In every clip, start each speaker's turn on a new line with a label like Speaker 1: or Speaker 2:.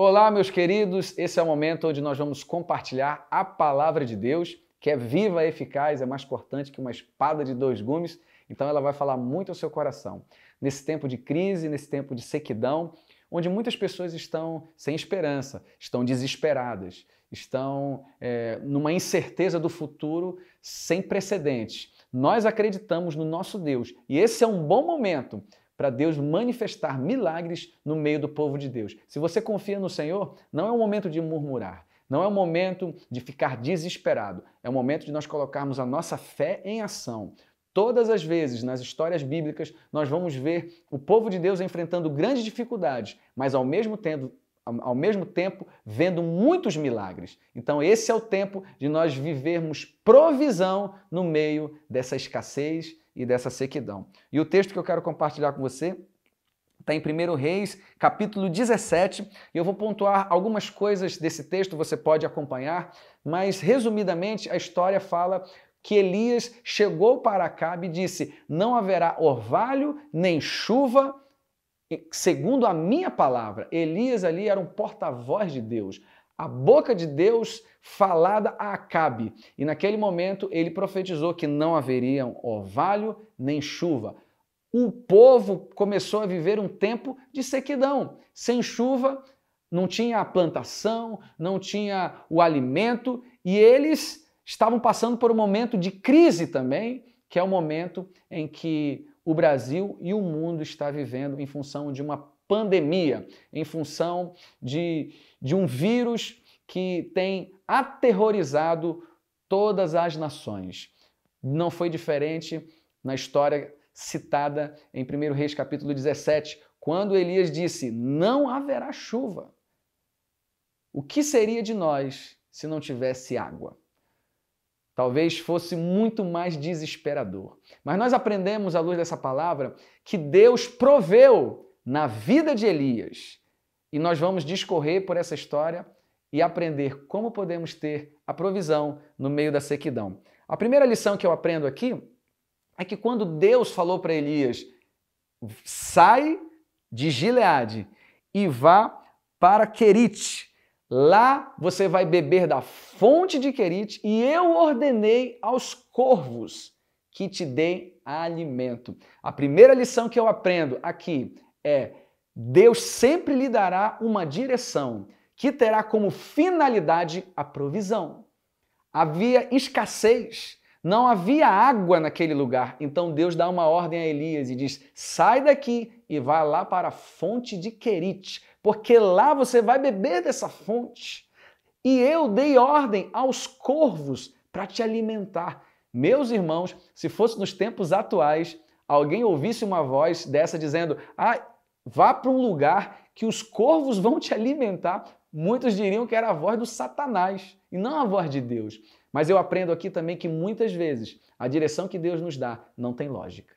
Speaker 1: Olá, meus queridos. Esse é o momento onde nós vamos compartilhar a palavra de Deus, que é viva eficaz, é mais cortante que uma espada de dois gumes. Então, ela vai falar muito ao seu coração. Nesse tempo de crise, nesse tempo de sequidão, onde muitas pessoas estão sem esperança, estão desesperadas, estão é, numa incerteza do futuro sem precedentes. Nós acreditamos no nosso Deus e esse é um bom momento para Deus manifestar milagres no meio do povo de Deus. Se você confia no Senhor, não é um momento de murmurar, não é um momento de ficar desesperado, é um momento de nós colocarmos a nossa fé em ação. Todas as vezes nas histórias bíblicas nós vamos ver o povo de Deus enfrentando grandes dificuldades, mas ao mesmo tempo ao mesmo tempo vendo muitos milagres. Então, esse é o tempo de nós vivermos provisão no meio dessa escassez e dessa sequidão. E o texto que eu quero compartilhar com você está em 1 Reis, capítulo 17, e eu vou pontuar algumas coisas desse texto, você pode acompanhar, mas resumidamente a história fala que Elias chegou para Acabe e disse: Não haverá orvalho nem chuva, segundo a minha palavra. Elias ali era um porta-voz de Deus a boca de Deus falada a Acabe. E naquele momento ele profetizou que não haveria orvalho nem chuva. O povo começou a viver um tempo de sequidão. Sem chuva, não tinha a plantação, não tinha o alimento e eles estavam passando por um momento de crise também, que é o momento em que o Brasil e o mundo está vivendo em função de uma pandemia, em função de, de um vírus que tem aterrorizado todas as nações. Não foi diferente na história citada em 1 Reis capítulo 17, quando Elias disse: Não haverá chuva. O que seria de nós se não tivesse água? Talvez fosse muito mais desesperador. Mas nós aprendemos, à luz dessa palavra, que Deus proveu na vida de Elias. E nós vamos discorrer por essa história e aprender como podemos ter a provisão no meio da sequidão. A primeira lição que eu aprendo aqui é que quando Deus falou para Elias: sai de Gileade e vá para Querite. Lá você vai beber da fonte de Querite e eu ordenei aos corvos que te deem alimento. A primeira lição que eu aprendo aqui é: Deus sempre lhe dará uma direção que terá como finalidade a provisão. Havia escassez, não havia água naquele lugar. Então Deus dá uma ordem a Elias e diz: sai daqui e vá lá para a fonte de Querite, porque lá você vai beber dessa fonte. E eu dei ordem aos corvos para te alimentar. Meus irmãos, se fosse nos tempos atuais, alguém ouvisse uma voz dessa dizendo: ah, vá para um lugar que os corvos vão te alimentar, muitos diriam que era a voz do Satanás e não a voz de Deus. Mas eu aprendo aqui também que muitas vezes a direção que Deus nos dá não tem lógica.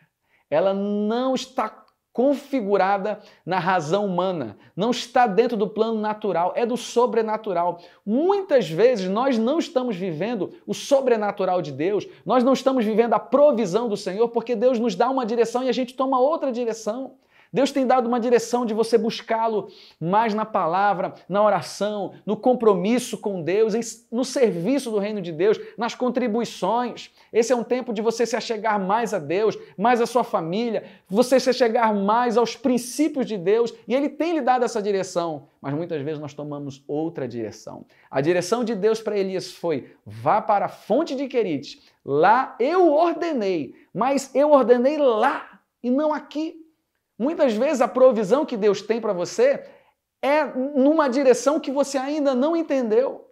Speaker 1: Ela não está configurada na razão humana, não está dentro do plano natural, é do sobrenatural. Muitas vezes nós não estamos vivendo o sobrenatural de Deus, nós não estamos vivendo a provisão do Senhor, porque Deus nos dá uma direção e a gente toma outra direção. Deus tem dado uma direção de você buscá-lo mais na palavra, na oração, no compromisso com Deus, no serviço do reino de Deus, nas contribuições. Esse é um tempo de você se achegar mais a Deus, mais à sua família, você se achegar mais aos princípios de Deus, e Ele tem lhe dado essa direção. Mas muitas vezes nós tomamos outra direção. A direção de Deus para Elias foi: vá para a fonte de Querite. Lá eu ordenei, mas eu ordenei lá e não aqui. Muitas vezes a provisão que Deus tem para você é numa direção que você ainda não entendeu.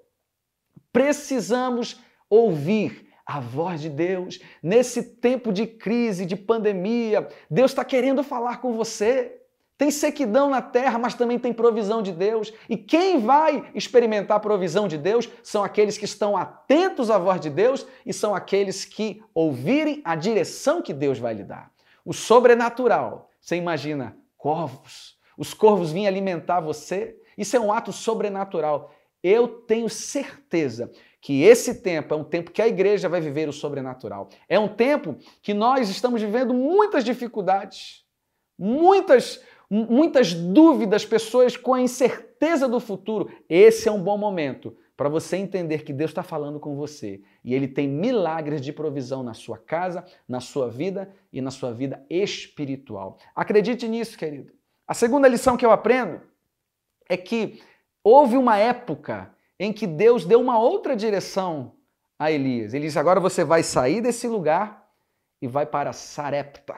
Speaker 1: Precisamos ouvir a voz de Deus nesse tempo de crise, de pandemia. Deus está querendo falar com você. Tem sequidão na terra, mas também tem provisão de Deus. E quem vai experimentar a provisão de Deus são aqueles que estão atentos à voz de Deus e são aqueles que ouvirem a direção que Deus vai lhe dar. O sobrenatural você imagina corvos? Os corvos vinham alimentar você? Isso é um ato sobrenatural. Eu tenho certeza que esse tempo é um tempo que a igreja vai viver o sobrenatural. É um tempo que nós estamos vivendo muitas dificuldades, muitas, muitas dúvidas, pessoas com a incerteza certeza do futuro, esse é um bom momento para você entender que Deus está falando com você e Ele tem milagres de provisão na sua casa, na sua vida e na sua vida espiritual. Acredite nisso, querido. A segunda lição que eu aprendo é que houve uma época em que Deus deu uma outra direção a Elias. Ele disse: agora você vai sair desse lugar e vai para Sarepta.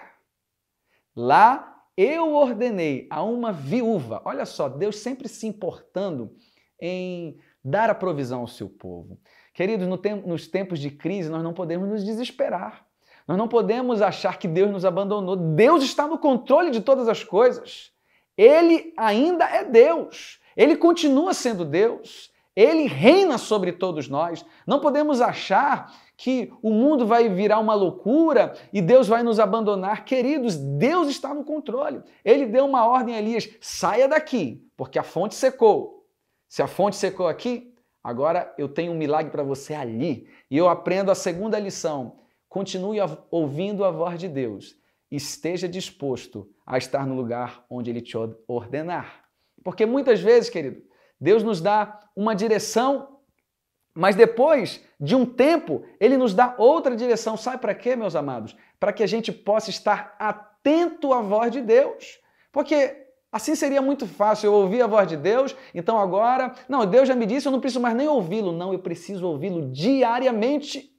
Speaker 1: Lá eu ordenei a uma viúva. Olha só, Deus sempre se importando em dar a provisão ao seu povo. Queridos, no tempo, nos tempos de crise, nós não podemos nos desesperar. Nós não podemos achar que Deus nos abandonou. Deus está no controle de todas as coisas. Ele ainda é Deus. Ele continua sendo Deus. Ele reina sobre todos nós. Não podemos achar que o mundo vai virar uma loucura e Deus vai nos abandonar. Queridos, Deus está no controle. Ele deu uma ordem a Elias: saia daqui, porque a fonte secou. Se a fonte secou aqui, agora eu tenho um milagre para você ali. E eu aprendo a segunda lição. Continue ouvindo a voz de Deus. Esteja disposto a estar no lugar onde Ele te ordenar. Porque muitas vezes, querido, Deus nos dá uma direção, mas depois de um tempo, Ele nos dá outra direção. Sabe para quê, meus amados? Para que a gente possa estar atento à voz de Deus. Porque assim seria muito fácil eu ouvir a voz de Deus, então agora, não, Deus já me disse, eu não preciso mais nem ouvi-lo. Não, eu preciso ouvi-lo diariamente.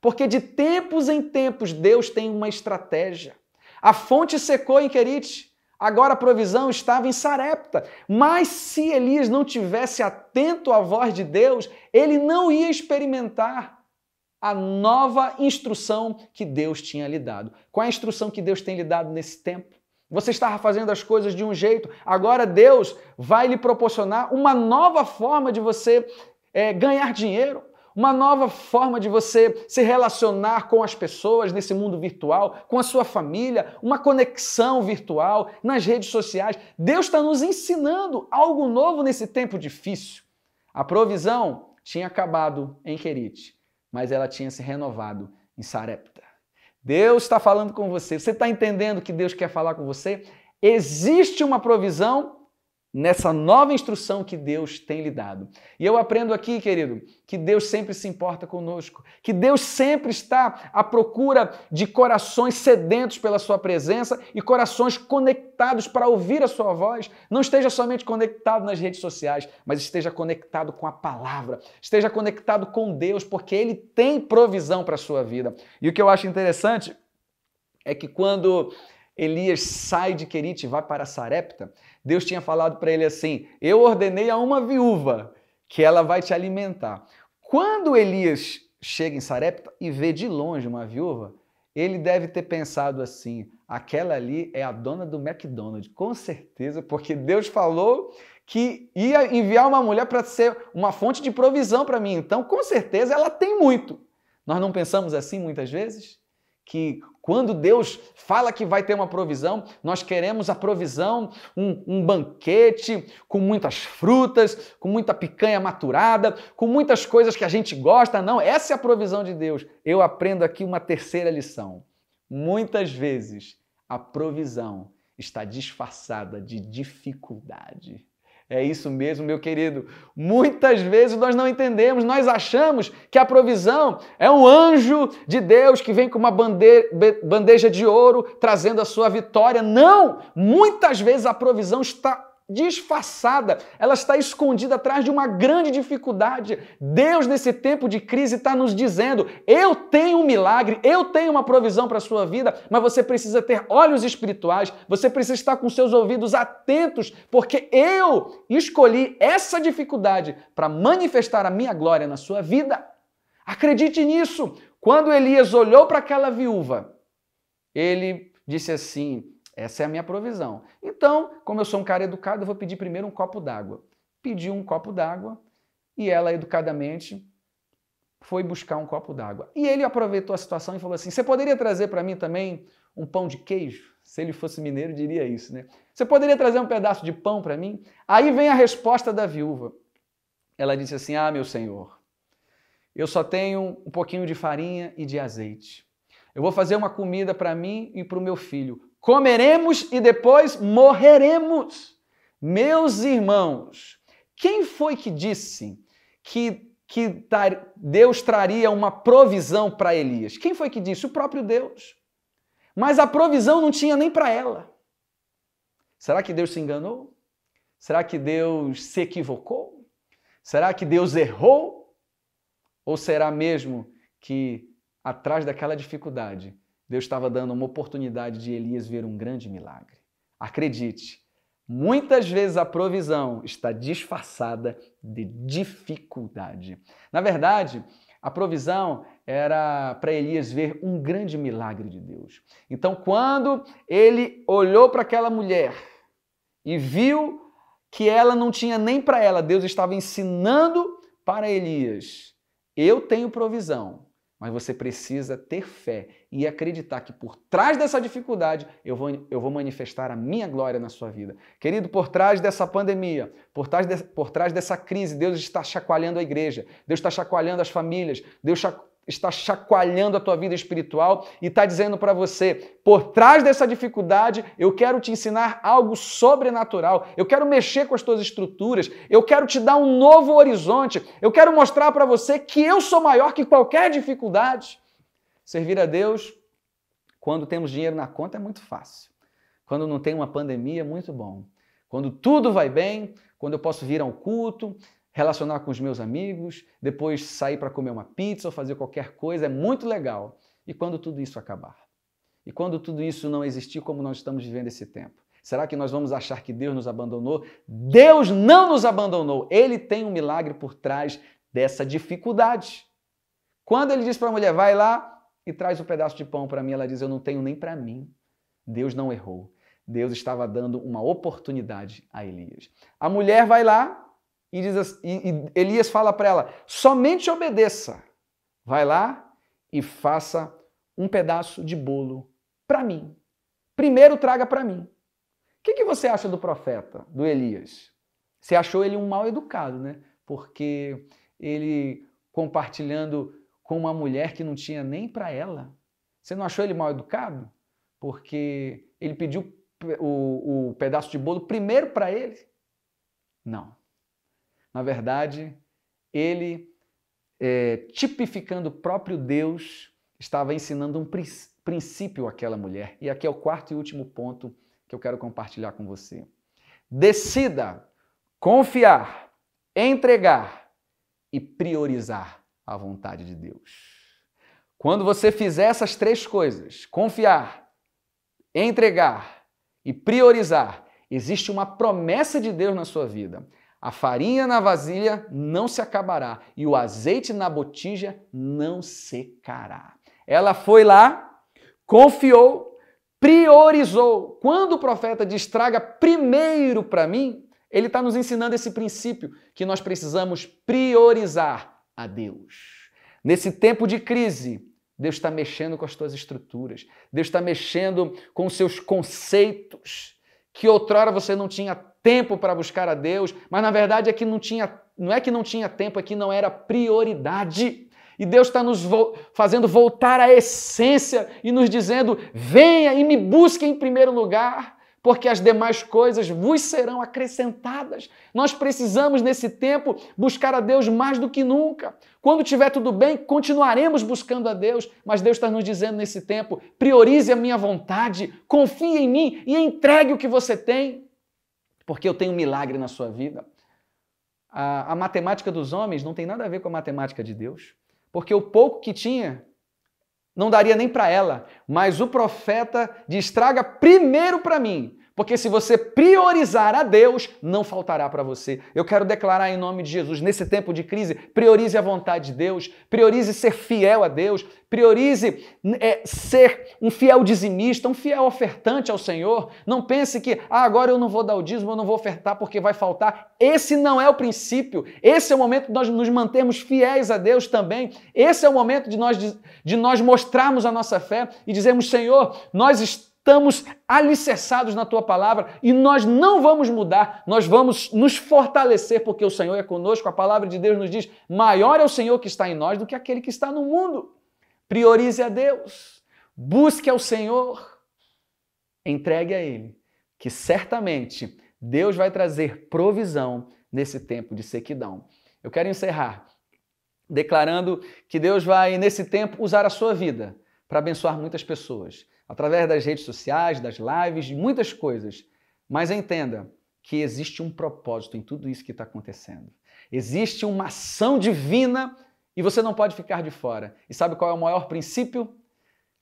Speaker 1: Porque de tempos em tempos Deus tem uma estratégia. A fonte secou em Querite. Agora a provisão estava em Sarepta. Mas se Elias não tivesse atento à voz de Deus, ele não ia experimentar a nova instrução que Deus tinha lhe dado. Qual é a instrução que Deus tem lhe dado nesse tempo? Você estava fazendo as coisas de um jeito, agora Deus vai lhe proporcionar uma nova forma de você é, ganhar dinheiro uma nova forma de você se relacionar com as pessoas nesse mundo virtual, com a sua família, uma conexão virtual nas redes sociais. Deus está nos ensinando algo novo nesse tempo difícil. A provisão tinha acabado em Querite, mas ela tinha se renovado em Sarepta. Deus está falando com você. Você está entendendo que Deus quer falar com você? Existe uma provisão nessa nova instrução que Deus tem lhe dado. E eu aprendo aqui, querido, que Deus sempre se importa conosco, que Deus sempre está à procura de corações sedentos pela sua presença e corações conectados para ouvir a sua voz. Não esteja somente conectado nas redes sociais, mas esteja conectado com a palavra, esteja conectado com Deus, porque ele tem provisão para a sua vida. E o que eu acho interessante é que quando Elias sai de Querite e vai para Sarepta, Deus tinha falado para ele assim: Eu ordenei a uma viúva que ela vai te alimentar. Quando Elias chega em Sarepta e vê de longe uma viúva, ele deve ter pensado assim: aquela ali é a dona do McDonald's, com certeza, porque Deus falou que ia enviar uma mulher para ser uma fonte de provisão para mim. Então, com certeza, ela tem muito. Nós não pensamos assim muitas vezes? Que quando Deus fala que vai ter uma provisão, nós queremos a provisão, um, um, banquete com muitas frutas, com muita picanha maturada, com muitas coisas que a gente gosta. Não, essa é a provisão de Deus. Eu aprendo aqui uma terceira lição. Muitas vezes a provisão está disfarçada de dificuldade. É isso mesmo, meu querido. Muitas vezes nós não entendemos, nós achamos que a provisão é um anjo de Deus que vem com uma bandeja de ouro trazendo a sua vitória. Não! Muitas vezes a provisão está disfarçada, ela está escondida atrás de uma grande dificuldade. Deus, nesse tempo de crise, está nos dizendo: eu tenho um milagre, eu tenho uma provisão para a sua vida, mas você precisa ter olhos espirituais, você precisa estar com seus ouvidos atentos, porque eu escolhi essa dificuldade para manifestar a minha glória na sua vida. Acredite nisso. Quando Elias olhou para aquela viúva, ele disse assim: essa é a minha provisão. Então, como eu sou um cara educado, eu vou pedir primeiro um copo d'água. Pedi um copo d'água e ela, educadamente, foi buscar um copo d'água. E ele aproveitou a situação e falou assim: Você poderia trazer para mim também um pão de queijo? Se ele fosse mineiro, diria isso, né? Você poderia trazer um pedaço de pão para mim? Aí vem a resposta da viúva. Ela disse assim: Ah, meu senhor, eu só tenho um pouquinho de farinha e de azeite. Eu vou fazer uma comida para mim e para o meu filho comeremos e depois morreremos. Meus irmãos, quem foi que disse que, que Deus traria uma provisão para Elias? Quem foi que disse? O próprio Deus. Mas a provisão não tinha nem para ela. Será que Deus se enganou? Será que Deus se equivocou? Será que Deus errou? Ou será mesmo que atrás daquela dificuldade, Deus estava dando uma oportunidade de Elias ver um grande milagre? Acredite, muitas vezes a provisão está disfarçada de dificuldade. Na verdade, a provisão era para Elias ver um grande milagre de Deus. Então, quando ele olhou para aquela mulher e viu que ela não tinha nem para ela, Deus estava ensinando para Elias: eu tenho provisão, mas você precisa ter fé e acreditar que por trás dessa dificuldade eu vou, eu vou manifestar a minha glória na sua vida. Querido, por trás dessa pandemia, por trás, de, por trás dessa crise, Deus está chacoalhando a igreja, Deus está chacoalhando as famílias, Deus está chacoalhando a tua vida espiritual e está dizendo para você: por trás dessa dificuldade, eu quero te ensinar algo sobrenatural, eu quero mexer com as tuas estruturas, eu quero te dar um novo horizonte, eu quero mostrar para você que eu sou maior que qualquer dificuldade. Servir a Deus, quando temos dinheiro na conta, é muito fácil. Quando não tem uma pandemia, é muito bom. Quando tudo vai bem, quando eu posso vir ao culto, relacionar com os meus amigos, depois sair para comer uma pizza ou fazer qualquer coisa, é muito legal. E quando tudo isso acabar? E quando tudo isso não existir como nós estamos vivendo esse tempo? Será que nós vamos achar que Deus nos abandonou? Deus não nos abandonou. Ele tem um milagre por trás dessa dificuldade. Quando ele diz para a mulher, vai lá e traz um pedaço de pão para mim, ela diz, eu não tenho nem para mim. Deus não errou. Deus estava dando uma oportunidade a Elias. A mulher vai lá, e, diz, e, e Elias fala para ela: somente obedeça. Vai lá e faça um pedaço de bolo para mim. Primeiro traga para mim. O que, que você acha do profeta, do Elias? Você achou ele um mal educado, né? Porque ele compartilhando com uma mulher que não tinha nem para ela. Você não achou ele mal educado? Porque ele pediu o, o pedaço de bolo primeiro para ele? Não. Na verdade, ele, é, tipificando o próprio Deus, estava ensinando um princípio àquela mulher. E aqui é o quarto e último ponto que eu quero compartilhar com você. Decida confiar, entregar e priorizar a vontade de Deus. Quando você fizer essas três coisas, confiar, entregar e priorizar, existe uma promessa de Deus na sua vida. A farinha na vasilha não se acabará e o azeite na botija não secará. Ela foi lá, confiou, priorizou. Quando o profeta diz traga primeiro para mim, ele está nos ensinando esse princípio que nós precisamos priorizar a Deus. Nesse tempo de crise, Deus está mexendo com as tuas estruturas, Deus está mexendo com os seus conceitos que outrora você não tinha tempo para buscar a Deus, mas na verdade é que não tinha, não é que não tinha tempo, é que não era prioridade. E Deus está nos vo fazendo voltar à essência e nos dizendo: venha e me busque em primeiro lugar, porque as demais coisas vos serão acrescentadas. Nós precisamos, nesse tempo, buscar a Deus mais do que nunca. Quando tiver tudo bem, continuaremos buscando a Deus, mas Deus está nos dizendo nesse tempo: priorize a minha vontade, confie em mim e entregue o que você tem porque eu tenho um milagre na sua vida. A, a, matemática dos homens não tem nada a ver com a matemática de Deus, porque o pouco que tinha não daria nem para ela, mas o profeta diz: traga primeiro para mim, porque se você priorizar a Deus, não faltará para você. Eu quero declarar em nome de Jesus, nesse tempo de crise, priorize a vontade de Deus, priorize ser fiel a Deus, priorize é, ser um fiel dizimista, um fiel ofertante ao Senhor. Não pense que ah, agora eu não vou dar o dízimo, eu não vou ofertar porque vai faltar. Esse não é o princípio. Esse é o momento de nós nos mantermos fiéis a Deus também. Esse é o momento de nós, de, de nós mostrarmos a nossa fé e dizermos, Senhor, nós estamos estamos alicerçados na tua palavra e nós não vamos mudar, nós vamos nos fortalecer porque o Senhor é conosco. A palavra de Deus nos diz: maior é o Senhor que está em nós do que aquele que está no mundo. Priorize a Deus, busque ao Senhor, entregue a Ele, que certamente Deus vai trazer provisão nesse tempo de sequidão. Eu quero encerrar declarando que Deus vai, nesse tempo, usar a sua vida para abençoar muitas pessoas, através das redes sociais, das lives, de muitas coisas. Mas entenda que existe um propósito em tudo isso que está acontecendo. Existe uma ação divina e você não pode ficar de fora. E sabe qual é o maior princípio?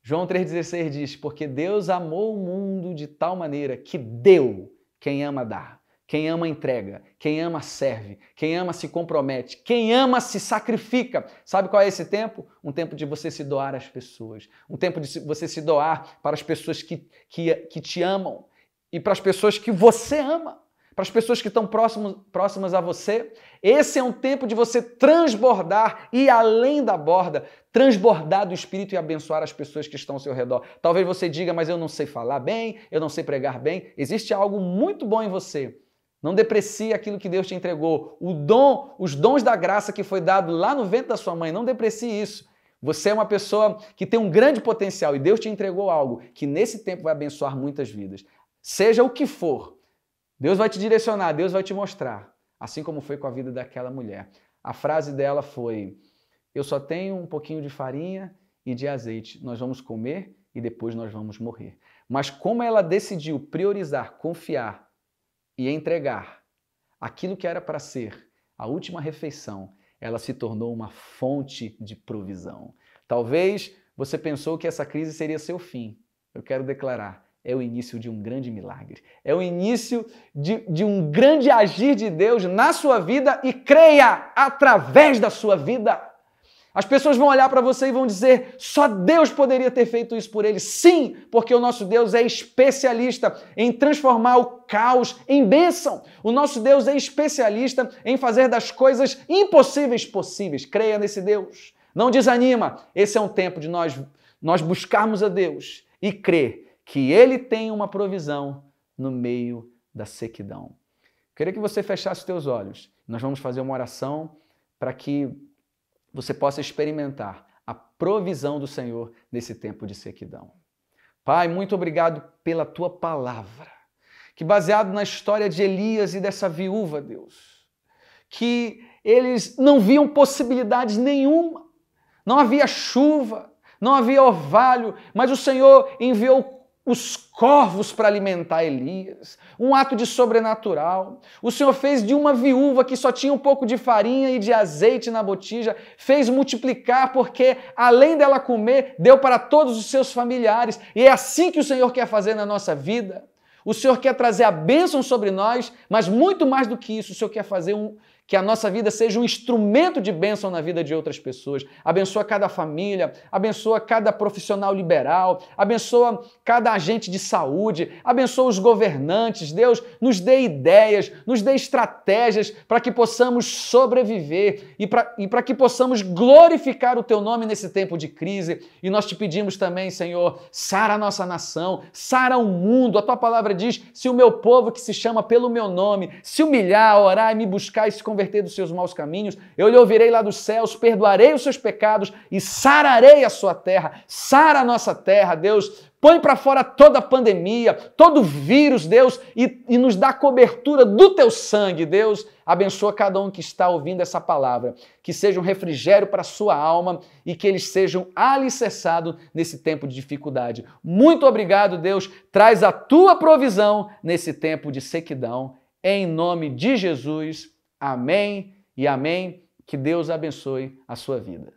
Speaker 1: João 3,16 diz: Porque Deus amou o mundo de tal maneira que deu quem ama dar. Quem ama entrega, quem ama serve, quem ama se compromete, quem ama se sacrifica. Sabe qual é esse tempo? Um tempo de você se doar às pessoas, um tempo de você se doar para as pessoas que, que, que te amam e para as pessoas que você ama para as pessoas que estão próximos, próximas a você. Esse é um tempo de você transbordar e além da borda, transbordar do Espírito e abençoar as pessoas que estão ao seu redor. Talvez você diga, mas eu não sei falar bem, eu não sei pregar bem. Existe algo muito bom em você. Não deprecie aquilo que Deus te entregou. O dom, os dons da graça que foi dado lá no ventre da sua mãe, não deprecie isso. Você é uma pessoa que tem um grande potencial e Deus te entregou algo que nesse tempo vai abençoar muitas vidas. Seja o que for, Deus vai te direcionar, Deus vai te mostrar, assim como foi com a vida daquela mulher. A frase dela foi: Eu só tenho um pouquinho de farinha e de azeite. Nós vamos comer e depois nós vamos morrer. Mas como ela decidiu priorizar, confiar e entregar aquilo que era para ser a última refeição, ela se tornou uma fonte de provisão. Talvez você pensou que essa crise seria seu fim. Eu quero declarar: é o início de um grande milagre. É o início de, de, um grande agir de Deus na sua vida e creia através da sua vida. As pessoas vão olhar para você e vão dizer: só Deus poderia ter feito isso por ele. Sim, porque o nosso Deus é especialista em transformar o caos em bênção. O nosso Deus é especialista em fazer das coisas impossíveis possíveis. Creia nesse Deus. Não desanima. Esse é um tempo de nós, nós buscarmos a Deus e crer que Ele tem uma provisão no meio da sequidão. Queria que você fechasse os teus olhos. Nós vamos fazer uma oração para que você possa experimentar a provisão do Senhor nesse tempo de sequidão. Pai, muito obrigado pela tua palavra, que baseado na história de Elias e dessa viúva, Deus, que eles não viam possibilidades nenhuma, não havia chuva, não havia orvalho, mas o Senhor enviou os corvos para alimentar Elias, um ato de sobrenatural. O Senhor fez de uma viúva que só tinha um pouco de farinha e de azeite na botija, fez multiplicar, porque além dela comer, deu para todos os seus familiares. E é assim que o Senhor quer fazer na nossa vida. O Senhor quer trazer a bênção sobre nós, mas muito mais do que isso, o Senhor quer fazer um, que a nossa vida seja um instrumento de bênção na vida de outras pessoas. Abençoa cada família, abençoa cada profissional liberal, abençoa cada agente de saúde, abençoa os governantes. Deus, nos dê ideias, nos dê estratégias para que possamos sobreviver e para que possamos glorificar o teu nome nesse tempo de crise. E nós te pedimos também, Senhor, sara a nossa nação, sara o mundo. A tua palavra diz: se o meu povo que se chama pelo meu nome se humilhar, orar e me buscar e se converter dos seus maus caminhos, eu lhe ouvirei lá dos céus, perdoarei os seus pecados e sararei a sua terra. Sara a nossa terra, Deus. Põe para fora toda a pandemia, todo vírus, Deus, e, e nos dá cobertura do teu sangue, Deus. Abençoa cada um que está ouvindo essa palavra, que seja um refrigério para a sua alma e que eles sejam alicerçados nesse tempo de dificuldade. Muito obrigado, Deus. Traz a tua provisão nesse tempo de sequidão. Em nome de Jesus. Amém e amém. Que Deus abençoe a sua vida.